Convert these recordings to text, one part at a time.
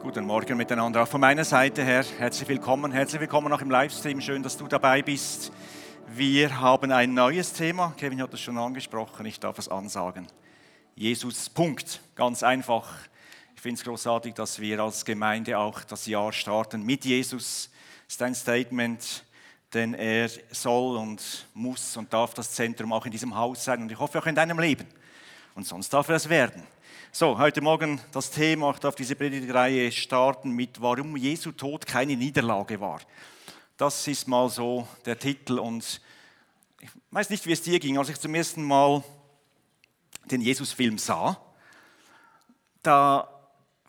Guten Morgen miteinander. Auch von meiner Seite her herzlich willkommen. Herzlich willkommen auch im Livestream. Schön, dass du dabei bist. Wir haben ein neues Thema. Kevin hat es schon angesprochen. Ich darf es ansagen. Jesus, Punkt. Ganz einfach. Ich finde es großartig, dass wir als Gemeinde auch das Jahr starten mit Jesus. Das ist ein Statement, denn er soll und muss und darf das Zentrum auch in diesem Haus sein und ich hoffe auch in deinem Leben. Und sonst darf er es werden. So, heute Morgen das Thema, ich darf diese Predigtreihe starten mit Warum Jesu Tod keine Niederlage war. Das ist mal so der Titel und ich weiß nicht, wie es dir ging, als ich zum ersten Mal den Jesus-Film sah. Da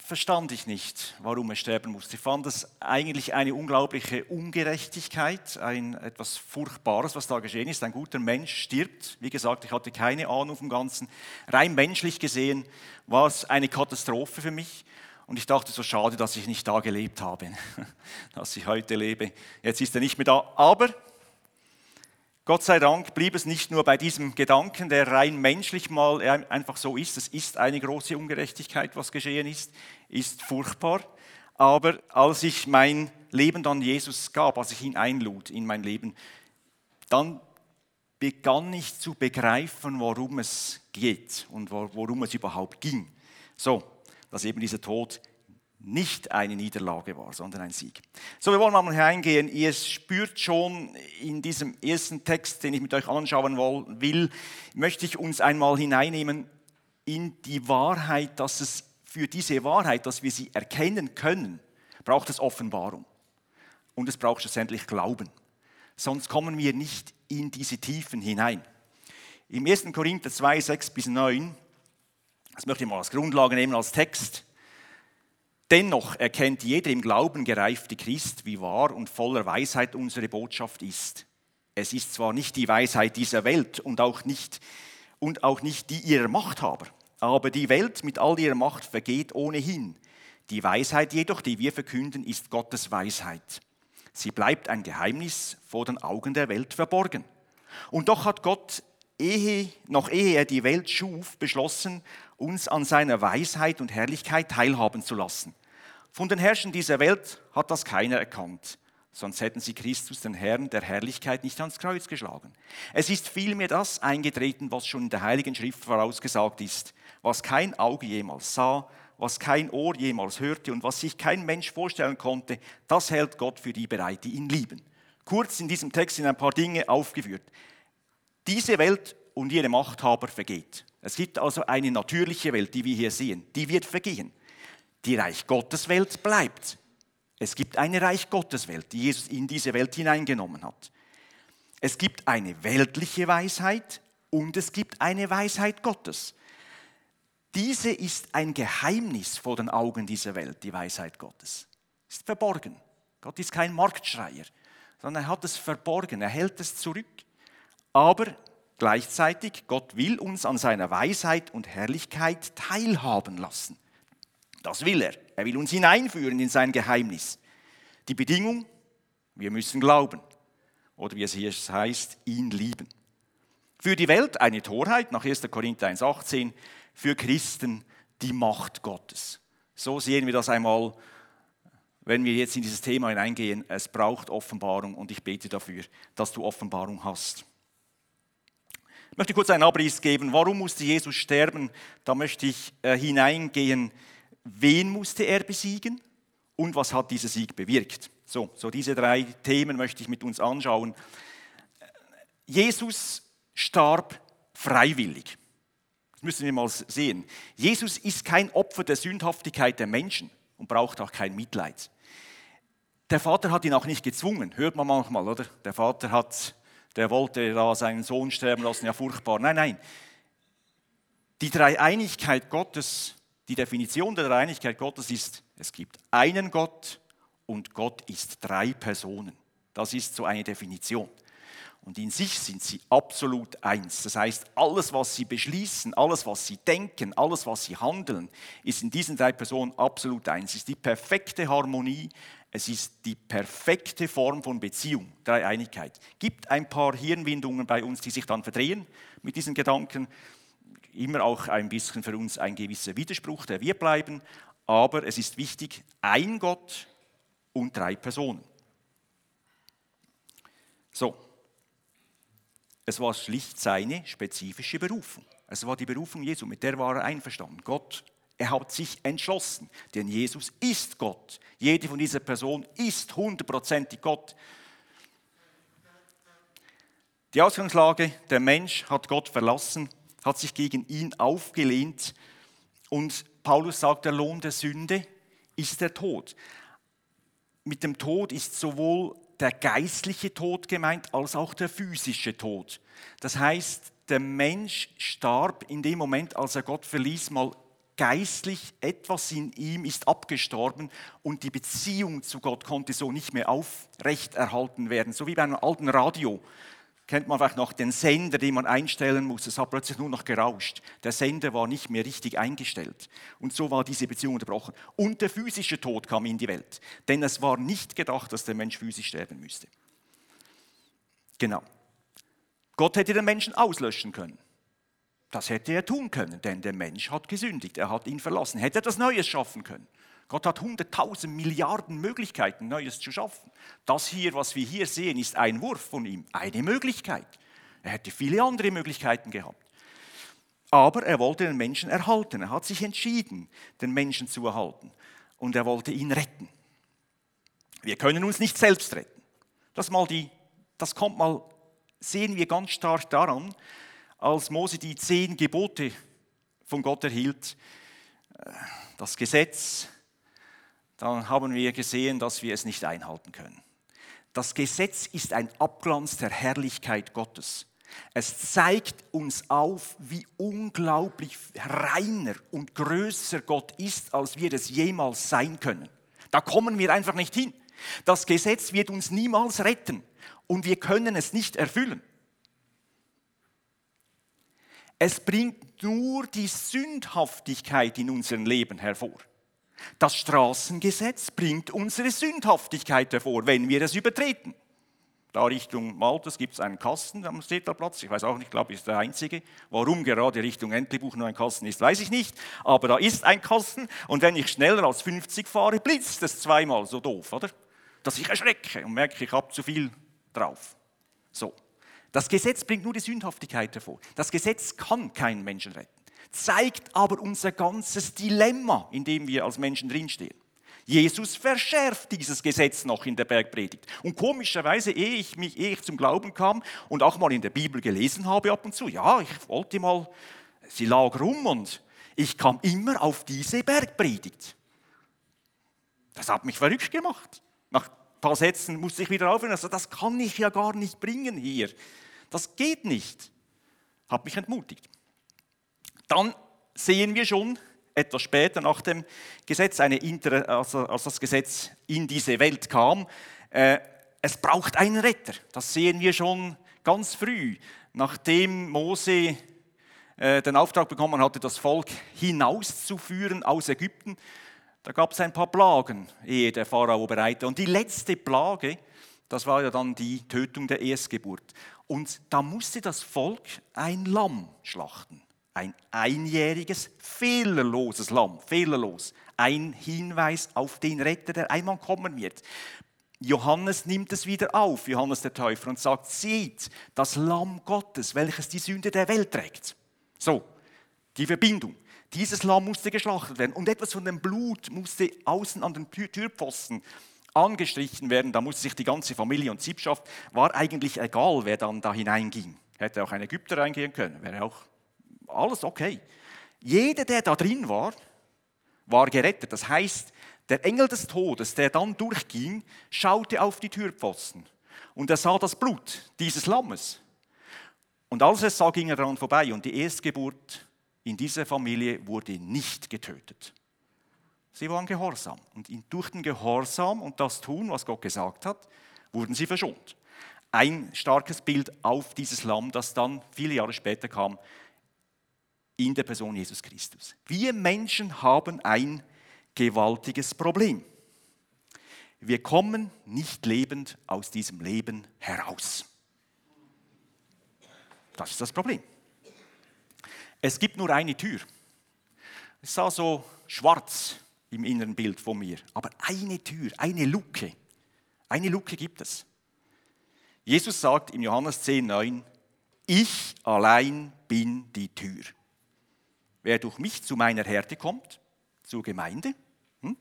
verstand ich nicht, warum er sterben musste. Ich fand es eigentlich eine unglaubliche Ungerechtigkeit, ein etwas Furchtbares, was da geschehen ist. Ein guter Mensch stirbt. Wie gesagt, ich hatte keine Ahnung vom Ganzen. Rein menschlich gesehen war es eine Katastrophe für mich. Und ich dachte, so schade, dass ich nicht da gelebt habe, dass ich heute lebe. Jetzt ist er nicht mehr da. Aber Gott sei Dank blieb es nicht nur bei diesem Gedanken, der rein menschlich mal einfach so ist. Es ist eine große Ungerechtigkeit, was geschehen ist, ist furchtbar. Aber als ich mein Leben dann Jesus gab, als ich ihn einlud in mein Leben, dann begann ich zu begreifen, worum es geht und worum es überhaupt ging. So, dass eben dieser Tod nicht eine Niederlage war, sondern ein Sieg. So, wir wollen mal hineingehen. Ihr spürt schon in diesem ersten Text, den ich mit euch anschauen will, möchte ich uns einmal hineinnehmen in die Wahrheit, dass es für diese Wahrheit, dass wir sie erkennen können, braucht es Offenbarung. Und es braucht schlussendlich Glauben. Sonst kommen wir nicht in diese Tiefen hinein. Im 1. Korinther 2, 6 bis 9, das möchte ich mal als Grundlage nehmen, als Text, Dennoch erkennt jeder im Glauben gereifte Christ, wie wahr und voller Weisheit unsere Botschaft ist. Es ist zwar nicht die Weisheit dieser Welt und auch nicht, und auch nicht die ihrer Machthaber, aber die Welt mit all ihrer Macht vergeht ohnehin. Die Weisheit jedoch, die wir verkünden, ist Gottes Weisheit. Sie bleibt ein Geheimnis vor den Augen der Welt verborgen. Und doch hat Gott, ehe, noch ehe er die Welt schuf, beschlossen, uns an seiner Weisheit und Herrlichkeit teilhaben zu lassen. Von den Herrschern dieser Welt hat das keiner erkannt, sonst hätten sie Christus, den Herrn der Herrlichkeit, nicht ans Kreuz geschlagen. Es ist vielmehr das eingetreten, was schon in der Heiligen Schrift vorausgesagt ist, was kein Auge jemals sah, was kein Ohr jemals hörte und was sich kein Mensch vorstellen konnte, das hält Gott für die bereit, die ihn lieben. Kurz in diesem Text sind ein paar Dinge aufgeführt. Diese Welt und ihre Machthaber vergeht. Es gibt also eine natürliche Welt, die wir hier sehen, die wird vergehen. Die Reich Gottes Welt bleibt. Es gibt eine Reich Gottes Welt, die Jesus in diese Welt hineingenommen hat. Es gibt eine weltliche Weisheit und es gibt eine Weisheit Gottes. Diese ist ein Geheimnis vor den Augen dieser Welt, die Weisheit Gottes. Ist verborgen. Gott ist kein Marktschreier, sondern er hat es verborgen, er hält es zurück. Aber gleichzeitig, Gott will uns an seiner Weisheit und Herrlichkeit teilhaben lassen. Das will er. Er will uns hineinführen in sein Geheimnis. Die Bedingung, wir müssen glauben. Oder wie es hier heißt, ihn lieben. Für die Welt eine Torheit, nach 1. Korinther 1,18. Für Christen die Macht Gottes. So sehen wir das einmal, wenn wir jetzt in dieses Thema hineingehen. Es braucht Offenbarung und ich bete dafür, dass du Offenbarung hast. Ich möchte kurz einen Abriss geben. Warum musste Jesus sterben? Da möchte ich äh, hineingehen wen musste er besiegen und was hat dieser Sieg bewirkt. So, so diese drei Themen möchte ich mit uns anschauen. Jesus starb freiwillig. Das müssen wir mal sehen. Jesus ist kein Opfer der Sündhaftigkeit der Menschen und braucht auch kein Mitleid. Der Vater hat ihn auch nicht gezwungen, hört man manchmal, oder? Der Vater hat, der wollte da seinen Sohn sterben lassen, ja furchtbar. Nein, nein. Die Dreieinigkeit Gottes die Definition der Einigkeit Gottes ist, es gibt einen Gott und Gott ist drei Personen. Das ist so eine Definition. Und in sich sind sie absolut eins. Das heißt, alles, was sie beschließen, alles, was sie denken, alles, was sie handeln, ist in diesen drei Personen absolut eins. Es ist die perfekte Harmonie, es ist die perfekte Form von Beziehung, Dreieinigkeit. Gibt ein paar Hirnwindungen bei uns, die sich dann verdrehen mit diesen Gedanken immer auch ein bisschen für uns ein gewisser Widerspruch, der wir bleiben, aber es ist wichtig, ein Gott und drei Personen. So, es war schlicht seine spezifische Berufung. Es war die Berufung Jesu, mit der war er einverstanden. Gott, er hat sich entschlossen, denn Jesus ist Gott. Jede von dieser Person ist hundertprozentig Gott. Die Ausgangslage, der Mensch hat Gott verlassen, hat sich gegen ihn aufgelehnt und Paulus sagt, der Lohn der Sünde ist der Tod. Mit dem Tod ist sowohl der geistliche Tod gemeint als auch der physische Tod. Das heißt, der Mensch starb in dem Moment, als er Gott verließ, mal geistlich etwas in ihm ist abgestorben und die Beziehung zu Gott konnte so nicht mehr aufrechterhalten werden. So wie bei einem alten Radio kennt man vielleicht noch den Sender, den man einstellen muss. Es hat plötzlich nur noch gerauscht. Der Sender war nicht mehr richtig eingestellt. Und so war diese Beziehung unterbrochen. Und der physische Tod kam in die Welt. Denn es war nicht gedacht, dass der Mensch physisch sterben müsste. Genau. Gott hätte den Menschen auslöschen können. Das hätte er tun können, denn der Mensch hat gesündigt. Er hat ihn verlassen. Hätte er das Neues schaffen können. Gott hat hunderttausend Milliarden Möglichkeiten, Neues zu schaffen. Das hier, was wir hier sehen, ist ein Wurf von ihm, eine Möglichkeit. Er hätte viele andere Möglichkeiten gehabt. Aber er wollte den Menschen erhalten. Er hat sich entschieden, den Menschen zu erhalten. Und er wollte ihn retten. Wir können uns nicht selbst retten. Das, mal die, das kommt mal, sehen wir ganz stark daran, als Mose die zehn Gebote von Gott erhielt, äh, das Gesetz, dann haben wir gesehen, dass wir es nicht einhalten können. Das Gesetz ist ein Abglanz der Herrlichkeit Gottes. Es zeigt uns auf, wie unglaublich reiner und größer Gott ist, als wir es jemals sein können. Da kommen wir einfach nicht hin. Das Gesetz wird uns niemals retten und wir können es nicht erfüllen. Es bringt nur die Sündhaftigkeit in unserem Leben hervor. Das Straßengesetz bringt unsere Sündhaftigkeit hervor, wenn wir es übertreten. Da Richtung Maltes gibt es einen Kasten am Städterplatz. Ich weiß auch nicht, glaube ich, ist der einzige. Warum gerade Richtung Entlebuch nur ein Kasten ist, weiß ich nicht. Aber da ist ein Kasten und wenn ich schneller als 50 fahre, blitzt es zweimal so doof, oder? Dass ich erschrecke und merke, ich habe zu viel drauf. So. Das Gesetz bringt nur die Sündhaftigkeit hervor. Das Gesetz kann keinen Menschen retten zeigt aber unser ganzes Dilemma, in dem wir als Menschen drinstehen. Jesus verschärft dieses Gesetz noch in der Bergpredigt. Und komischerweise, ehe ich, mich, ehe ich zum Glauben kam und auch mal in der Bibel gelesen habe ab und zu, ja, ich wollte mal, sie lag rum und ich kam immer auf diese Bergpredigt. Das hat mich verrückt gemacht. Nach ein paar Sätzen musste ich wieder aufhören. Also das kann ich ja gar nicht bringen hier. Das geht nicht. Hat mich entmutigt. Dann sehen wir schon etwas später nach dem Gesetz, also als das Gesetz in diese Welt kam, äh, es braucht einen Retter. Das sehen wir schon ganz früh, nachdem Mose äh, den Auftrag bekommen hatte, das Volk hinauszuführen aus Ägypten. Da gab es ein paar Plagen, ehe der Pharao bereite. Und die letzte Plage, das war ja dann die Tötung der Erstgeburt. Und da musste das Volk ein Lamm schlachten. Ein einjähriges, fehlerloses Lamm, fehlerlos. Ein Hinweis auf den Retter, der einmal kommen wird. Johannes nimmt es wieder auf, Johannes der Täufer, und sagt, seht, das Lamm Gottes, welches die Sünde der Welt trägt. So, die Verbindung. Dieses Lamm musste geschlachtet werden und etwas von dem Blut musste außen an den Türpfosten angestrichen werden. Da musste sich die ganze Familie und Siebschaft, war eigentlich egal, wer dann da hineinging. Hätte auch ein Ägypter reingehen können, wäre auch alles okay. Jeder, der da drin war, war gerettet. Das heißt, der Engel des Todes, der dann durchging, schaute auf die Türpfosten und er sah das Blut dieses Lammes. Und als er sah, ging er daran vorbei und die Erstgeburt in dieser Familie wurde nicht getötet. Sie waren gehorsam und durch den Gehorsam und das Tun, was Gott gesagt hat, wurden sie verschont. Ein starkes Bild auf dieses Lamm, das dann viele Jahre später kam, in der Person Jesus Christus. Wir Menschen haben ein gewaltiges Problem. Wir kommen nicht lebend aus diesem Leben heraus. Das ist das Problem. Es gibt nur eine Tür. Es sah so schwarz im inneren Bild von mir. Aber eine Tür, eine Luke, eine Luke gibt es. Jesus sagt in Johannes 10, 9, ich allein bin die Tür. Wer durch mich zu meiner Herde kommt, zur Gemeinde, hm,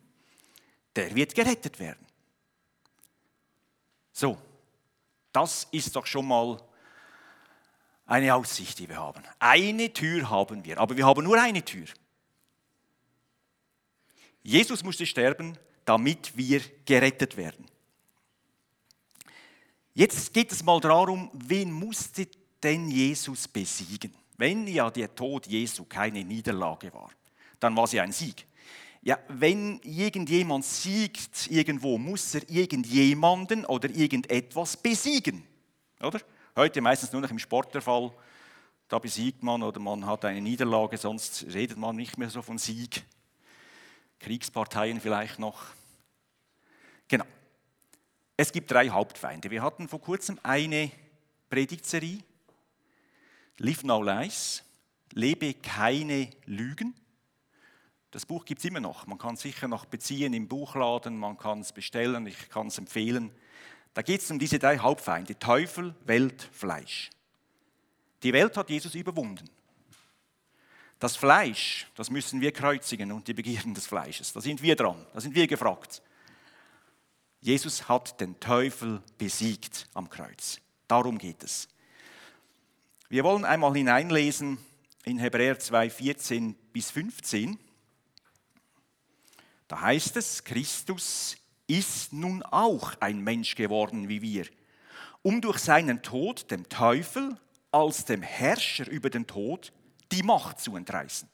der wird gerettet werden. So, das ist doch schon mal eine Aussicht, die wir haben. Eine Tür haben wir, aber wir haben nur eine Tür. Jesus musste sterben, damit wir gerettet werden. Jetzt geht es mal darum, wen musste denn Jesus besiegen? Wenn ja der Tod Jesu keine Niederlage war, dann war sie ein Sieg. Ja, wenn irgendjemand siegt irgendwo, muss er irgendjemanden oder irgendetwas besiegen. Oder? Heute meistens nur noch im Sport der Fall. Da besiegt man oder man hat eine Niederlage, sonst redet man nicht mehr so von Sieg. Kriegsparteien vielleicht noch. Genau. Es gibt drei Hauptfeinde. Wir hatten vor kurzem eine Predigtserie. Live No Lies. Lebe keine Lügen. Das Buch gibt es immer noch. Man kann es sicher noch beziehen im Buchladen, man kann es bestellen, ich kann es empfehlen. Da geht es um diese drei Hauptfeinde, Teufel, Welt, Fleisch. Die Welt hat Jesus überwunden. Das Fleisch, das müssen wir kreuzigen und die Begierden des Fleisches. Da sind wir dran, da sind wir gefragt. Jesus hat den Teufel besiegt am Kreuz. Darum geht es. Wir wollen einmal hineinlesen in Hebräer 2, 14 bis 15. Da heißt es, Christus ist nun auch ein Mensch geworden wie wir, um durch seinen Tod dem Teufel als dem Herrscher über den Tod die Macht zu entreißen.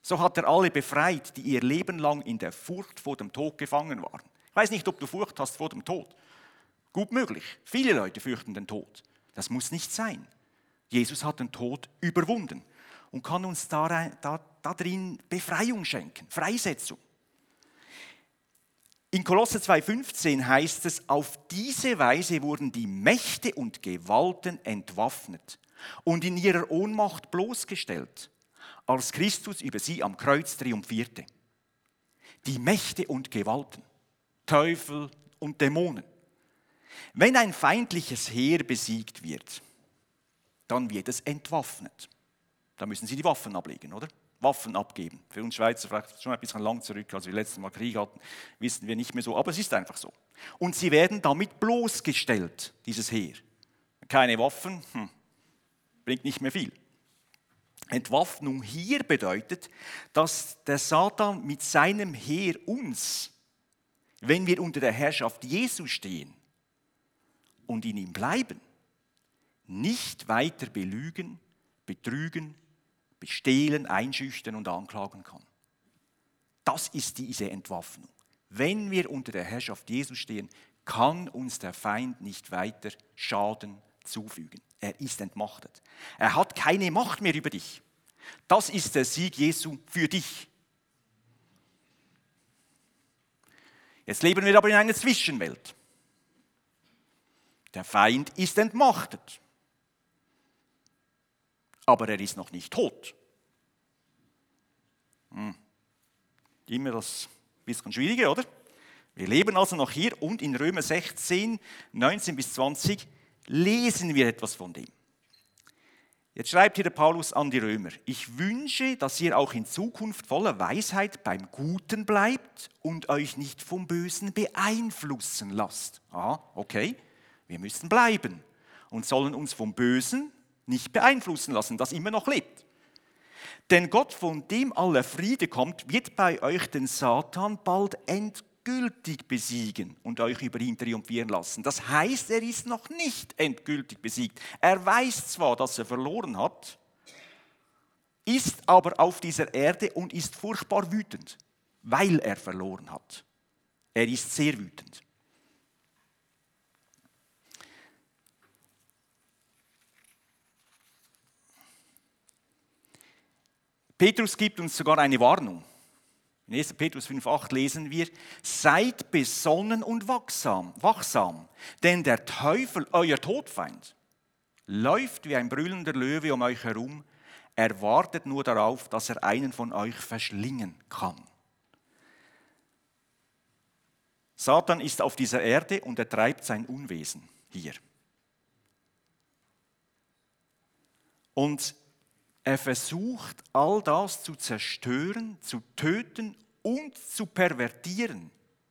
So hat er alle befreit, die ihr Leben lang in der Furcht vor dem Tod gefangen waren. Ich weiß nicht, ob du Furcht hast vor dem Tod. Gut möglich. Viele Leute fürchten den Tod. Das muss nicht sein. Jesus hat den Tod überwunden und kann uns darin, da, darin Befreiung schenken, Freisetzung. In Kolosse 2,15 heißt es, auf diese Weise wurden die Mächte und Gewalten entwaffnet und in ihrer Ohnmacht bloßgestellt, als Christus über sie am Kreuz triumphierte. Die Mächte und Gewalten, Teufel und Dämonen. Wenn ein feindliches Heer besiegt wird, dann wird es entwaffnet. Da müssen sie die Waffen ablegen, oder? Waffen abgeben. Für uns Schweizer vielleicht schon ein bisschen lang zurück, als wir letztes Mal Krieg hatten, wissen wir nicht mehr so, aber es ist einfach so. Und sie werden damit bloßgestellt, dieses Heer. Keine Waffen, hm, bringt nicht mehr viel. Entwaffnung hier bedeutet, dass der Satan mit seinem Heer uns, wenn wir unter der Herrschaft Jesu stehen und in ihm bleiben, nicht weiter belügen, betrügen, bestehlen, einschüchtern und anklagen kann. Das ist diese Entwaffnung. Wenn wir unter der Herrschaft Jesu stehen, kann uns der Feind nicht weiter Schaden zufügen. Er ist entmachtet. Er hat keine Macht mehr über dich. Das ist der Sieg Jesu für dich. Jetzt leben wir aber in einer Zwischenwelt. Der Feind ist entmachtet. Aber er ist noch nicht tot. Hm. Immer das bisschen schwierige, oder? Wir leben also noch hier und in Römer 16, 19 bis 20 lesen wir etwas von dem. Jetzt schreibt hier der Paulus an die Römer, ich wünsche, dass ihr auch in Zukunft voller Weisheit beim Guten bleibt und euch nicht vom Bösen beeinflussen lasst. Ah, okay, wir müssen bleiben und sollen uns vom Bösen nicht beeinflussen lassen, das immer noch lebt. Denn Gott, von dem aller Friede kommt, wird bei euch den Satan bald endgültig besiegen und euch über ihn triumphieren lassen. Das heißt, er ist noch nicht endgültig besiegt. Er weiß zwar, dass er verloren hat, ist aber auf dieser Erde und ist furchtbar wütend, weil er verloren hat. Er ist sehr wütend. Petrus gibt uns sogar eine Warnung. In 1. Petrus 5,8 lesen wir, seid besonnen und wachsam, wachsam, denn der Teufel, euer Todfeind, läuft wie ein brüllender Löwe um euch herum, er wartet nur darauf, dass er einen von euch verschlingen kann. Satan ist auf dieser Erde und er treibt sein Unwesen hier. Und er versucht all das zu zerstören, zu töten und zu pervertieren,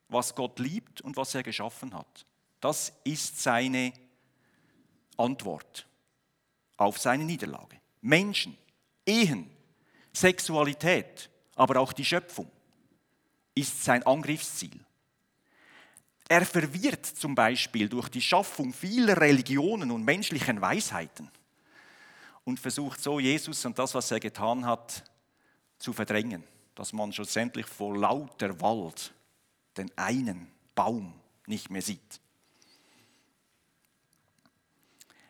was Gott liebt und was er geschaffen hat. Das ist seine Antwort auf seine Niederlage. Menschen, Ehen, Sexualität, aber auch die Schöpfung ist sein Angriffsziel. Er verwirrt zum Beispiel durch die Schaffung vieler Religionen und menschlichen Weisheiten und versucht so Jesus und das, was er getan hat, zu verdrängen, dass man schlussendlich vor lauter Wald den einen Baum nicht mehr sieht.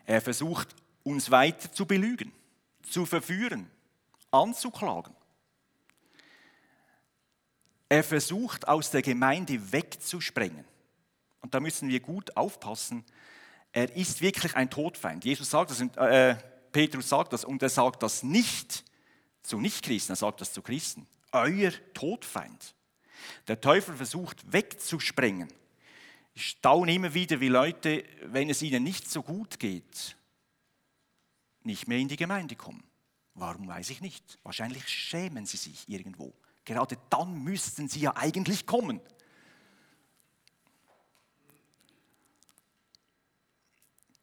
Er versucht uns weiter zu belügen, zu verführen, anzuklagen. Er versucht aus der Gemeinde wegzusprengen. Und da müssen wir gut aufpassen. Er ist wirklich ein Todfeind. Jesus sagt das, äh, Petrus sagt das und er sagt das nicht zu Nichtchristen, er sagt das zu Christen. Euer Todfeind. Der Teufel versucht wegzusprengen. Ich staune immer wieder, wie Leute, wenn es ihnen nicht so gut geht, nicht mehr in die Gemeinde kommen. Warum weiß ich nicht. Wahrscheinlich schämen sie sich irgendwo. Gerade dann müssten sie ja eigentlich kommen.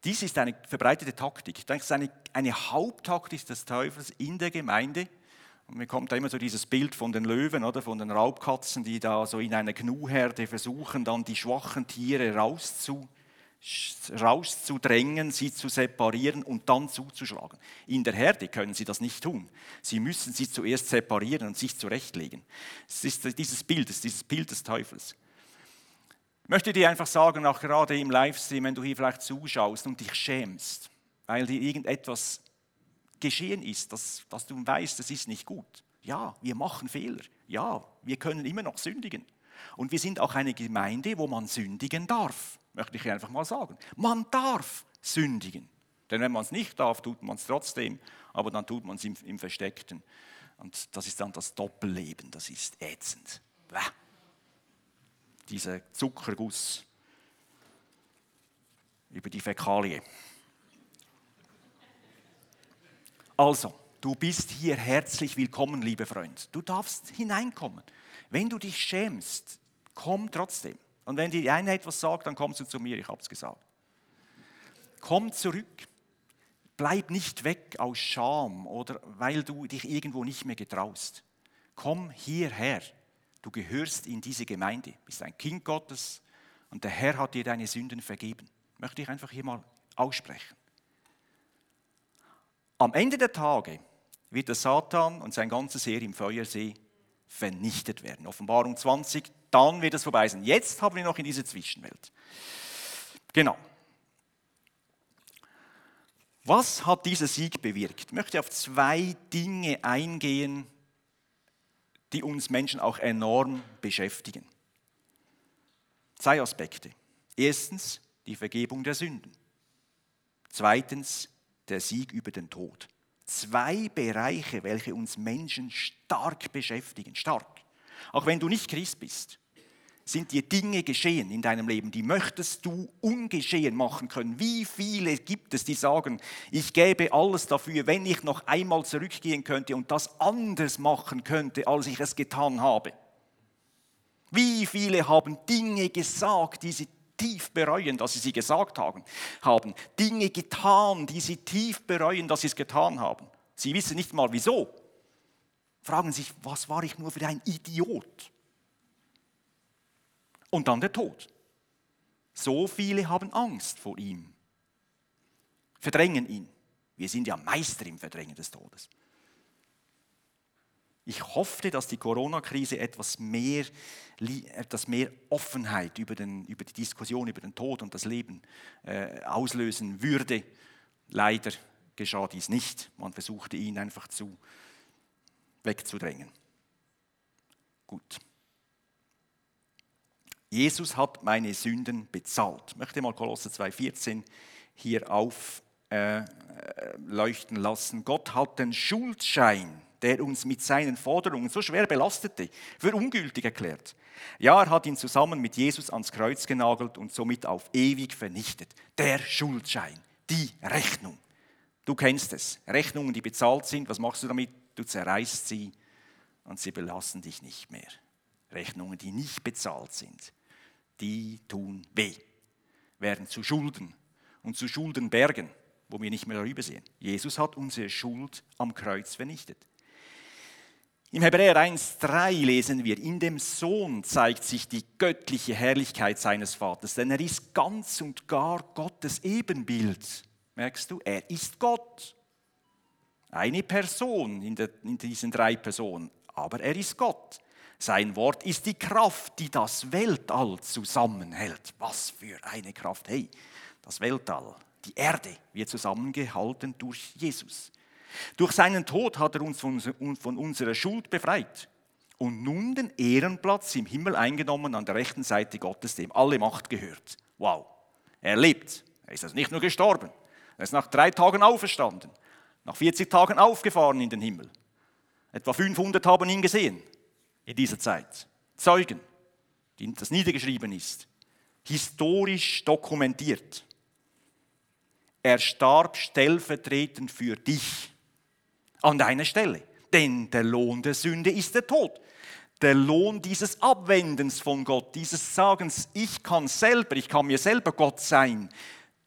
Dies ist eine verbreitete Taktik. Es ist eine, eine Haupttaktik des Teufels in der Gemeinde. Und mir kommt da immer so dieses Bild von den Löwen oder von den Raubkatzen, die da so in einer Gnuherde versuchen, dann die schwachen Tiere rauszu, rauszudrängen, sie zu separieren und dann zuzuschlagen. In der Herde können sie das nicht tun. Sie müssen sie zuerst separieren und sich zurechtlegen. Es ist dieses Bild, es ist dieses Bild des Teufels. Möchte dir einfach sagen, auch gerade im Livestream, wenn du hier vielleicht zuschaust und dich schämst, weil dir irgendetwas geschehen ist, dass, dass du weißt, es ist nicht gut. Ja, wir machen Fehler. Ja, wir können immer noch sündigen. Und wir sind auch eine Gemeinde, wo man sündigen darf möchte ich einfach mal sagen. Man darf sündigen. Denn wenn man es nicht darf, tut man es trotzdem, aber dann tut man es im, im, Versteckten. Und das ist dann das Doppelleben, das ist ätzend. Bäh. Dieser Zuckerguss über die Fäkalie. Also, du bist hier herzlich willkommen, lieber Freund. Du darfst hineinkommen. Wenn du dich schämst, komm trotzdem. Und wenn die eine etwas sagt, dann kommst du zu mir, ich habe es gesagt. Komm zurück. Bleib nicht weg aus Scham oder weil du dich irgendwo nicht mehr getraust. Komm hierher. Du gehörst in diese Gemeinde, bist ein Kind Gottes und der Herr hat dir deine Sünden vergeben. Möchte ich einfach hier mal aussprechen. Am Ende der Tage wird der Satan und sein ganzes Heer im Feuersee vernichtet werden. Offenbarung 20, dann wird es vorbei sein. Jetzt haben wir noch in diese Zwischenwelt. Genau. Was hat dieser Sieg bewirkt? Ich möchte auf zwei Dinge eingehen, die uns Menschen auch enorm beschäftigen. Zwei Aspekte. Erstens die Vergebung der Sünden. Zweitens der Sieg über den Tod. Zwei Bereiche, welche uns Menschen stark beschäftigen. Stark. Auch wenn du nicht Christ bist sind dir Dinge geschehen in deinem Leben, die möchtest du ungeschehen machen können. Wie viele gibt es, die sagen, ich gäbe alles dafür, wenn ich noch einmal zurückgehen könnte und das anders machen könnte, als ich es getan habe? Wie viele haben Dinge gesagt, die sie tief bereuen, dass sie sie gesagt haben, haben Dinge getan, die sie tief bereuen, dass sie es getan haben. Sie wissen nicht mal wieso. Fragen sich, was war ich nur für ein Idiot? Und dann der Tod. So viele haben Angst vor ihm, verdrängen ihn. Wir sind ja Meister im Verdrängen des Todes. Ich hoffe, dass die Corona-Krise etwas mehr, etwas mehr Offenheit über, den, über, die Diskussion über den Tod und das Leben äh, auslösen würde. Leider geschah dies nicht. Man versuchte ihn einfach zu wegzudrängen. Gut. Jesus hat meine Sünden bezahlt. Ich möchte mal Kolosser 2,14 hier aufleuchten äh, lassen. Gott hat den Schuldschein der uns mit seinen Forderungen so schwer belastete, für ungültig erklärt. Ja, er hat ihn zusammen mit Jesus ans Kreuz genagelt und somit auf ewig vernichtet. Der Schuldschein, die Rechnung. Du kennst es. Rechnungen, die bezahlt sind, was machst du damit? Du zerreißt sie und sie belassen dich nicht mehr. Rechnungen, die nicht bezahlt sind, die tun weh, werden zu Schulden und zu Schuldenbergen, wo wir nicht mehr darüber sehen. Jesus hat unsere Schuld am Kreuz vernichtet. Im Hebräer 1.3 lesen wir, in dem Sohn zeigt sich die göttliche Herrlichkeit seines Vaters, denn er ist ganz und gar Gottes Ebenbild. Merkst du, er ist Gott. Eine Person in, der, in diesen drei Personen, aber er ist Gott. Sein Wort ist die Kraft, die das Weltall zusammenhält. Was für eine Kraft. Hey, das Weltall, die Erde wird zusammengehalten durch Jesus. Durch seinen Tod hat er uns von unserer Schuld befreit und nun den Ehrenplatz im Himmel eingenommen an der rechten Seite Gottes, dem alle Macht gehört. Wow, er lebt. Er ist also nicht nur gestorben, er ist nach drei Tagen auferstanden, nach 40 Tagen aufgefahren in den Himmel. Etwa 500 haben ihn gesehen in dieser Zeit. Zeugen, das niedergeschrieben ist, historisch dokumentiert. Er starb stellvertretend für dich an deiner Stelle. Denn der Lohn der Sünde ist der Tod. Der Lohn dieses Abwendens von Gott, dieses Sagens, ich kann selber, ich kann mir selber Gott sein,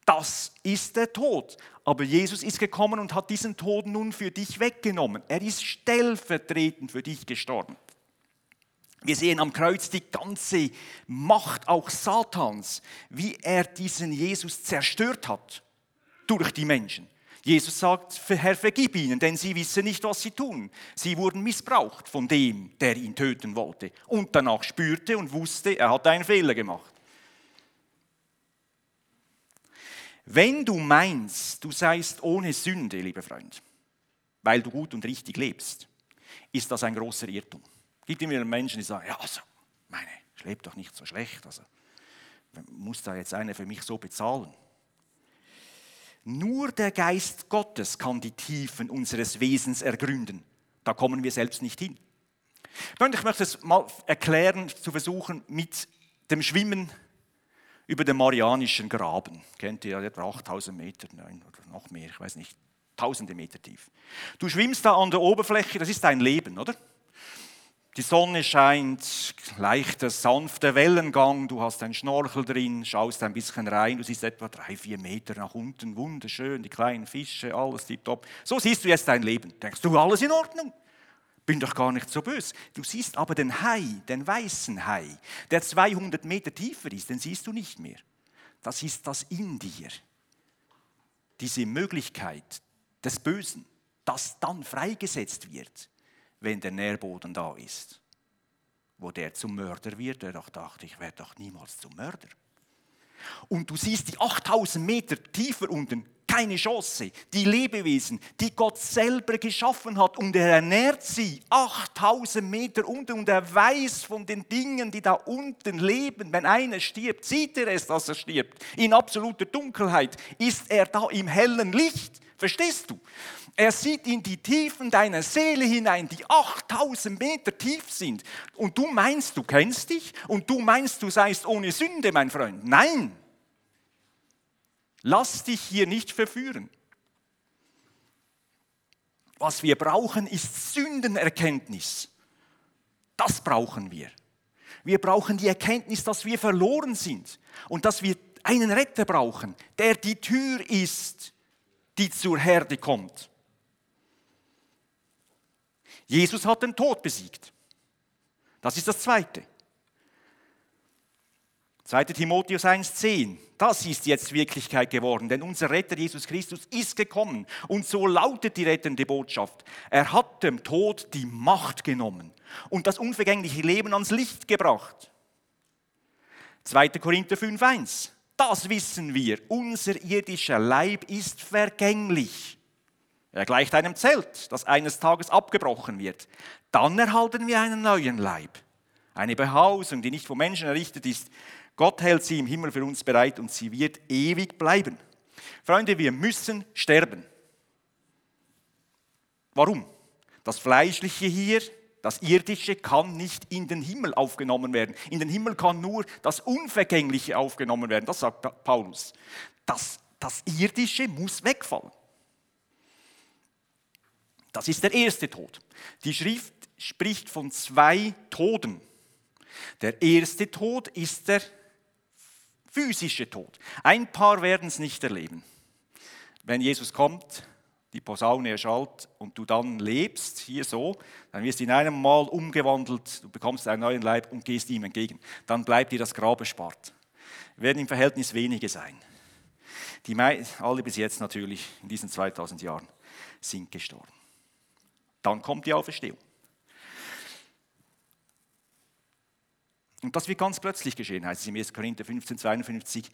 das ist der Tod. Aber Jesus ist gekommen und hat diesen Tod nun für dich weggenommen. Er ist stellvertretend für dich gestorben. Wir sehen am Kreuz die ganze Macht auch Satans, wie er diesen Jesus zerstört hat durch die Menschen. Jesus sagt, Herr, vergib ihnen, denn sie wissen nicht, was sie tun. Sie wurden missbraucht von dem, der ihn töten wollte. Und danach spürte und wusste, er hat einen Fehler gemacht. Wenn du meinst, du seist ohne Sünde, lieber Freund, weil du gut und richtig lebst, ist das ein großer Irrtum. Gibt immer Menschen, die sagen, ja, also, meine, ich lebe doch nicht so schlecht, also muss da jetzt einer für mich so bezahlen? Nur der Geist Gottes kann die Tiefen unseres Wesens ergründen. Da kommen wir selbst nicht hin. Ich möchte es mal erklären, zu versuchen, mit dem Schwimmen über den Marianischen Graben. Kennt ihr etwa 8000 Meter, nein, oder noch mehr, ich weiß nicht, tausende Meter tief. Du schwimmst da an der Oberfläche, das ist dein Leben, oder? Die Sonne scheint, leichter, sanfter Wellengang, du hast einen Schnorchel drin, schaust ein bisschen rein, du siehst etwa drei, vier Meter nach unten, wunderschön, die kleinen Fische, alles tipptopp. So siehst du jetzt dein Leben. Denkst du, alles in Ordnung? Bin doch gar nicht so böse. Du siehst aber den Hai, den weißen Hai, der 200 Meter tiefer ist, den siehst du nicht mehr. Das ist das in dir. Diese Möglichkeit des Bösen, das dann freigesetzt wird wenn der Nährboden da ist. Wo der zum Mörder wird, der doch dachte, ich werde doch niemals zum Mörder. Und du siehst die 8000 Meter tiefer unten, keine Chance. Die Lebewesen, die Gott selber geschaffen hat und er ernährt sie 8000 Meter unten und er weiß von den Dingen, die da unten leben. Wenn einer stirbt, sieht er es, dass er stirbt. In absoluter Dunkelheit ist er da im hellen Licht. Verstehst du? Er sieht in die Tiefen deiner Seele hinein, die 8000 Meter tief sind. Und du meinst, du kennst dich und du meinst, du seist ohne Sünde, mein Freund. Nein. Lass dich hier nicht verführen. Was wir brauchen, ist Sündenerkenntnis. Das brauchen wir. Wir brauchen die Erkenntnis, dass wir verloren sind und dass wir einen Retter brauchen, der die Tür ist, die zur Herde kommt. Jesus hat den Tod besiegt. Das ist das Zweite. 2. Timotheus 1,10. Das ist jetzt Wirklichkeit geworden, denn unser Retter Jesus Christus ist gekommen. Und so lautet die rettende Botschaft. Er hat dem Tod die Macht genommen und das unvergängliche Leben ans Licht gebracht. 2. Korinther 5,1. Das wissen wir. Unser irdischer Leib ist vergänglich. Er gleicht einem Zelt, das eines Tages abgebrochen wird. Dann erhalten wir einen neuen Leib. Eine Behausung, die nicht vom Menschen errichtet ist. Gott hält sie im Himmel für uns bereit und sie wird ewig bleiben. Freunde, wir müssen sterben. Warum? Das Fleischliche hier, das Irdische kann nicht in den Himmel aufgenommen werden. In den Himmel kann nur das Unvergängliche aufgenommen werden. Das sagt Paulus. Das, das Irdische muss wegfallen. Das ist der erste Tod. Die Schrift spricht von zwei Toden. Der erste Tod ist der physische Tod. Ein paar werden es nicht erleben. Wenn Jesus kommt, die Posaune erschallt und du dann lebst, hier so, dann wirst du in einem Mal umgewandelt, du bekommst einen neuen Leib und gehst ihm entgegen. Dann bleibt dir das Grab erspart. Werden im Verhältnis wenige sein. Die alle bis jetzt natürlich in diesen 2000 Jahren sind gestorben. Dann kommt die Auferstehung. Und das wird ganz plötzlich geschehen, heißt es im 1. Korinther 15, 52.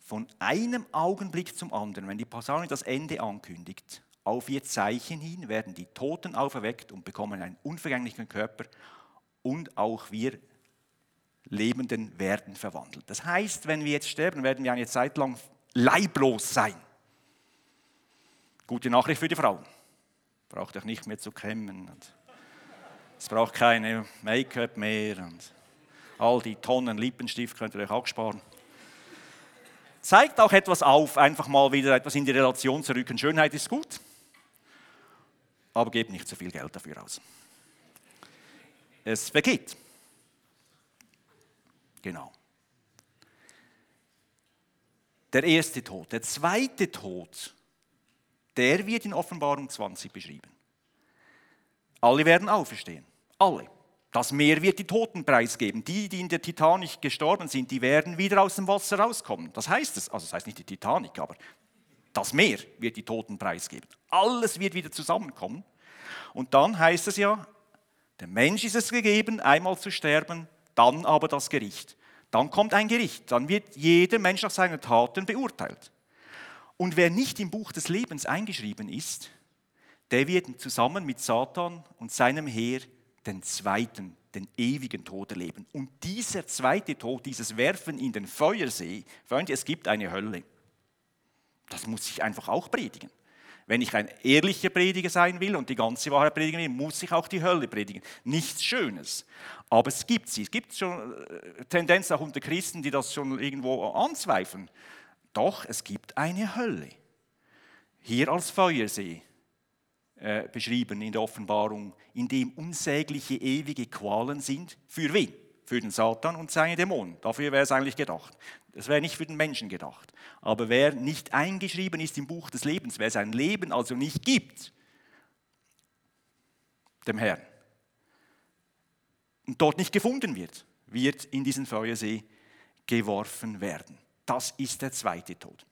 Von einem Augenblick zum anderen, wenn die Posaune das Ende ankündigt, auf ihr Zeichen hin werden die Toten auferweckt und bekommen einen unvergänglichen Körper und auch wir Lebenden werden verwandelt. Das heißt, wenn wir jetzt sterben, werden wir eine Zeit lang leiblos sein. Gute Nachricht für die Frauen. Braucht euch nicht mehr zu kämmen. Es braucht keine Make-up mehr. Und all die Tonnen Lippenstift könnt ihr euch auch sparen. Zeigt auch etwas auf, einfach mal wieder etwas in die Relation zu rücken. Schönheit ist gut aber gebt nicht zu viel Geld dafür aus. Es vergeht. Genau. Der erste Tod. Der zweite Tod, der wird in Offenbarung 20 beschrieben. Alle werden auferstehen. Alle. Das Meer wird die Toten preisgeben. Die, die in der Titanic gestorben sind, die werden wieder aus dem Wasser rauskommen. Das heißt es. Also das heißt nicht die Titanic, aber das Meer wird die Toten preisgeben. Alles wird wieder zusammenkommen. Und dann heißt es ja, der Mensch ist es gegeben, einmal zu sterben, dann aber das Gericht. Dann kommt ein Gericht, dann wird jeder Mensch nach seinen Taten beurteilt. Und wer nicht im Buch des Lebens eingeschrieben ist, der wird zusammen mit Satan und seinem Heer den zweiten, den ewigen Tod erleben. Und dieser zweite Tod, dieses Werfen in den Feuersee, Freunde, es gibt eine Hölle. Das muss ich einfach auch predigen. Wenn ich ein ehrlicher Prediger sein will und die ganze Wahrheit predigen will, muss ich auch die Hölle predigen. Nichts Schönes. Aber es gibt sie. Es gibt schon äh, Tendenzen auch unter Christen, die das schon irgendwo anzweifeln. Doch, es gibt eine Hölle. Hier als Feuersee äh, beschrieben in der Offenbarung, in dem unsägliche ewige Qualen sind. Für wen? Für den Satan und seine Dämonen. Dafür wäre es eigentlich gedacht. Das wäre nicht für den Menschen gedacht. Aber wer nicht eingeschrieben ist im Buch des Lebens, wer sein Leben also nicht gibt, dem Herrn, und dort nicht gefunden wird, wird in diesen Feuersee geworfen werden. Das ist der zweite Tod.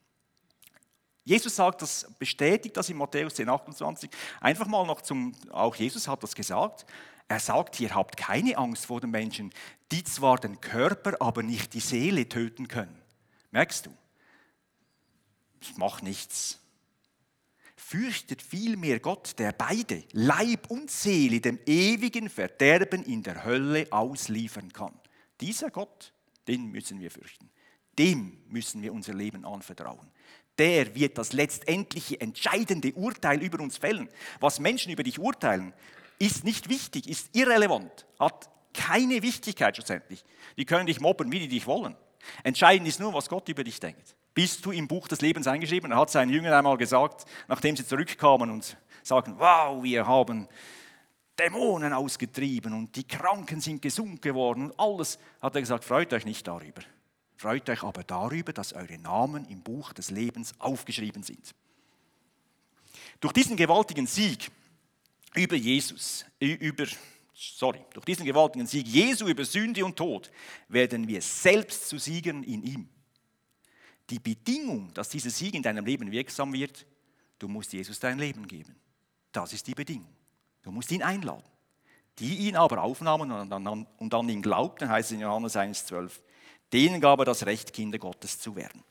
Jesus sagt das, bestätigt das in Matthäus 10, 28. Einfach mal noch zum, auch Jesus hat das gesagt. Er sagt, ihr habt keine Angst vor den Menschen, die zwar den Körper, aber nicht die Seele töten können. Merkst du? Das macht nichts. Fürchtet vielmehr Gott, der beide, Leib und Seele, dem ewigen Verderben in der Hölle ausliefern kann. Dieser Gott, den müssen wir fürchten. Dem müssen wir unser Leben anvertrauen der wird das letztendliche entscheidende Urteil über uns fällen. Was Menschen über dich urteilen, ist nicht wichtig, ist irrelevant, hat keine Wichtigkeit schlussendlich. Die können dich mobben, wie die dich wollen. Entscheidend ist nur, was Gott über dich denkt. Bist du im Buch des Lebens eingeschrieben? Er hat seinen Jüngern einmal gesagt, nachdem sie zurückkamen und sagten, wow, wir haben Dämonen ausgetrieben und die Kranken sind gesund geworden und alles, hat er gesagt, freut euch nicht darüber. Freut euch aber darüber, dass eure Namen im Buch des Lebens aufgeschrieben sind. Durch diesen gewaltigen Sieg über Jesus, über, sorry, durch diesen gewaltigen Sieg Jesu über Sünde und Tod werden wir selbst zu Siegen in ihm. Die Bedingung, dass dieser Sieg in deinem Leben wirksam wird, du musst Jesus dein Leben geben. Das ist die Bedingung. Du musst ihn einladen. Die ihn aber aufnahmen und an, und an ihn glaubten, heißt es in Johannes 1,12, denen gab er das Recht, Kinder Gottes zu werden.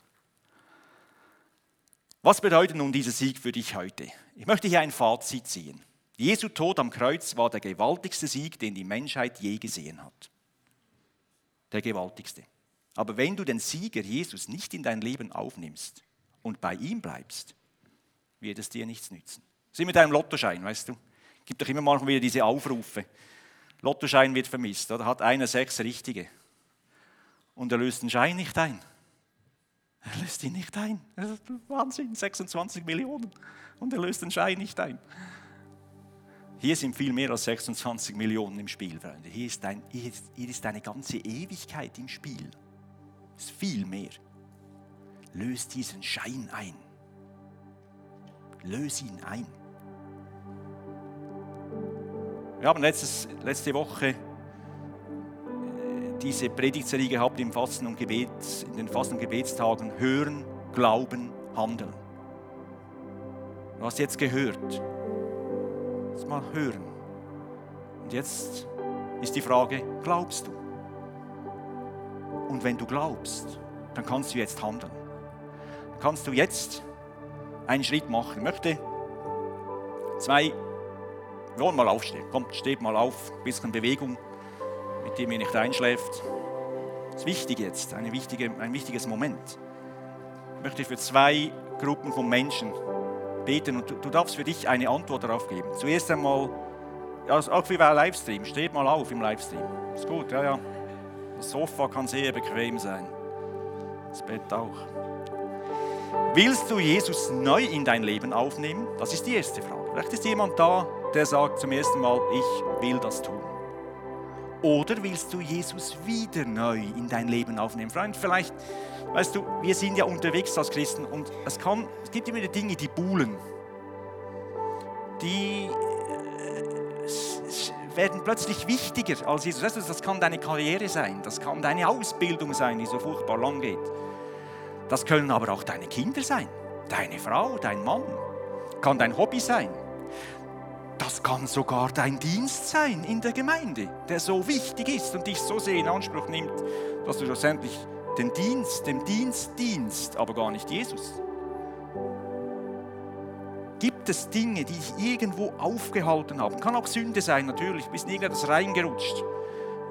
Was bedeutet nun dieser Sieg für dich heute? Ich möchte hier ein Fazit ziehen. Jesu Tod am Kreuz war der gewaltigste Sieg, den die Menschheit je gesehen hat. Der gewaltigste. Aber wenn du den Sieger Jesus nicht in dein Leben aufnimmst und bei ihm bleibst, wird es dir nichts nützen. Sie mit einem Lottoschein, weißt du? gibt doch immer mal wieder diese Aufrufe. Lottoschein wird vermisst, oder hat einer sechs richtige. Und er löst den Schein nicht ein. Er löst ihn nicht ein. Wahnsinn, 26 Millionen. Und er löst den Schein nicht ein. Hier sind viel mehr als 26 Millionen im Spiel, Freunde. Hier ist, ein, hier ist, hier ist eine ganze Ewigkeit im Spiel. Es ist viel mehr. Löst diesen Schein ein. Löse ihn ein. Wir haben letztes, letzte Woche diese Predigtserie gehabt im Fasten und Gebet, in den Fasten- und Gebetstagen. Hören, Glauben, Handeln. Du hast jetzt gehört. Jetzt mal hören. Und jetzt ist die Frage, glaubst du? Und wenn du glaubst, dann kannst du jetzt handeln. Dann kannst du jetzt einen Schritt machen. Ich möchte zwei wir wollen mal aufstehen. Kommt, steht mal auf, ein bisschen Bewegung, mit dem ihr nicht einschläft. Das ist wichtig jetzt, wichtige, ein wichtiges Moment. Ich möchte für zwei Gruppen von Menschen beten und du, du darfst für dich eine Antwort darauf geben. Zuerst einmal, also auch wie bei Livestream, steht mal auf im Livestream. Ist gut, ja, ja. Das Sofa kann sehr bequem sein. Das Bett auch. Willst du Jesus neu in dein Leben aufnehmen? Das ist die erste Frage. Vielleicht ist jemand da, der sagt zum ersten Mal, ich will das tun. Oder willst du Jesus wieder neu in dein Leben aufnehmen? Freund, vielleicht, weißt du, wir sind ja unterwegs als Christen und es, kann, es gibt immer Dinge, die buhlen. Die äh, werden plötzlich wichtiger als Jesus. Weißt du, das kann deine Karriere sein, das kann deine Ausbildung sein, die so furchtbar lang geht. Das können aber auch deine Kinder sein, deine Frau, dein Mann, kann dein Hobby sein. Kann sogar dein Dienst sein in der Gemeinde, der so wichtig ist und dich so sehr in Anspruch nimmt, dass du schlussendlich den Dienst, dem Dienst dienst, aber gar nicht Jesus. Gibt es Dinge, die dich irgendwo aufgehalten haben? Kann auch Sünde sein, natürlich. Du bist in irgendetwas reingerutscht.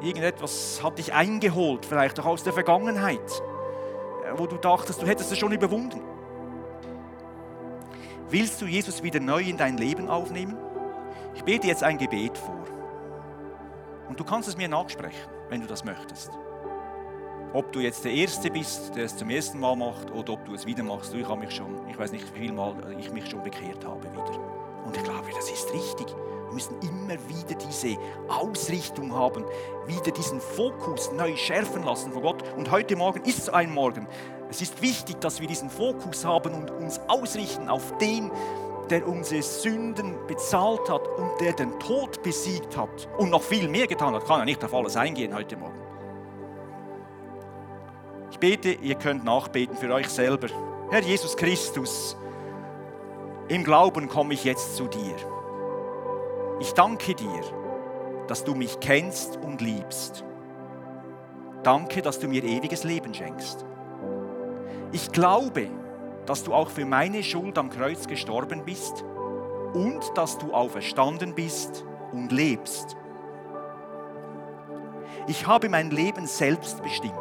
Irgendetwas hat dich eingeholt, vielleicht auch aus der Vergangenheit, wo du dachtest, du hättest es schon überwunden. Willst du Jesus wieder neu in dein Leben aufnehmen? Ich bete jetzt ein Gebet vor. Und du kannst es mir nachsprechen, wenn du das möchtest. Ob du jetzt der Erste bist, der es zum ersten Mal macht, oder ob du es wieder machst. Ich habe mich schon, ich weiß nicht, wie viel Mal ich mich schon bekehrt habe wieder. Und ich glaube, das ist richtig. Wir müssen immer wieder diese Ausrichtung haben, wieder diesen Fokus neu schärfen lassen von Gott. Und heute Morgen ist so ein Morgen. Es ist wichtig, dass wir diesen Fokus haben und uns ausrichten auf den, der unsere Sünden bezahlt hat und der den Tod besiegt hat und noch viel mehr getan hat, kann er nicht auf alles eingehen heute Morgen. Ich bete, ihr könnt nachbeten für euch selber. Herr Jesus Christus, im Glauben komme ich jetzt zu dir. Ich danke dir, dass du mich kennst und liebst. Danke, dass du mir ewiges Leben schenkst. Ich glaube, dass du auch für meine Schuld am Kreuz gestorben bist und dass du auferstanden bist und lebst. Ich habe mein Leben selbst bestimmt.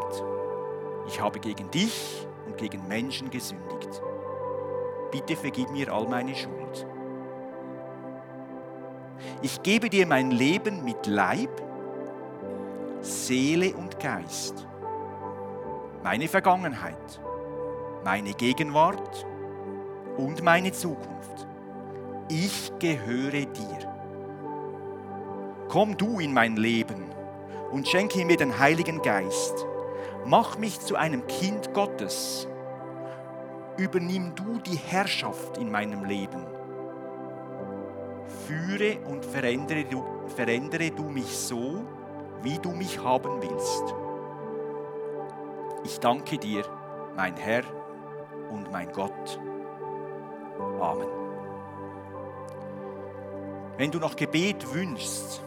Ich habe gegen dich und gegen Menschen gesündigt. Bitte vergib mir all meine Schuld. Ich gebe dir mein Leben mit Leib, Seele und Geist, meine Vergangenheit meine Gegenwart und meine Zukunft. Ich gehöre dir. Komm du in mein Leben und schenke mir den Heiligen Geist. Mach mich zu einem Kind Gottes. Übernimm du die Herrschaft in meinem Leben. Führe und verändere du, verändere du mich so, wie du mich haben willst. Ich danke dir, mein Herr und mein Gott. Amen. Wenn du noch Gebet wünschst,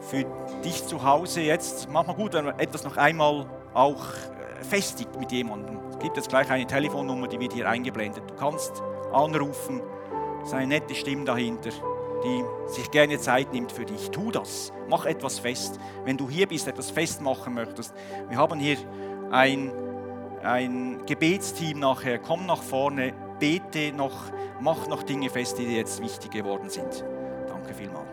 für dich zu Hause jetzt, manchmal gut, wenn man etwas noch einmal auch äh, festigt mit jemandem. Es gibt jetzt gleich eine Telefonnummer, die wird hier eingeblendet. Du kannst anrufen, es ist eine nette Stimme dahinter, die sich gerne Zeit nimmt für dich. Tu das, mach etwas fest. Wenn du hier bist, etwas festmachen möchtest. Wir haben hier ein ein Gebetsteam nachher, komm nach vorne, bete noch, mach noch Dinge fest, die dir jetzt wichtig geworden sind. Danke vielmals.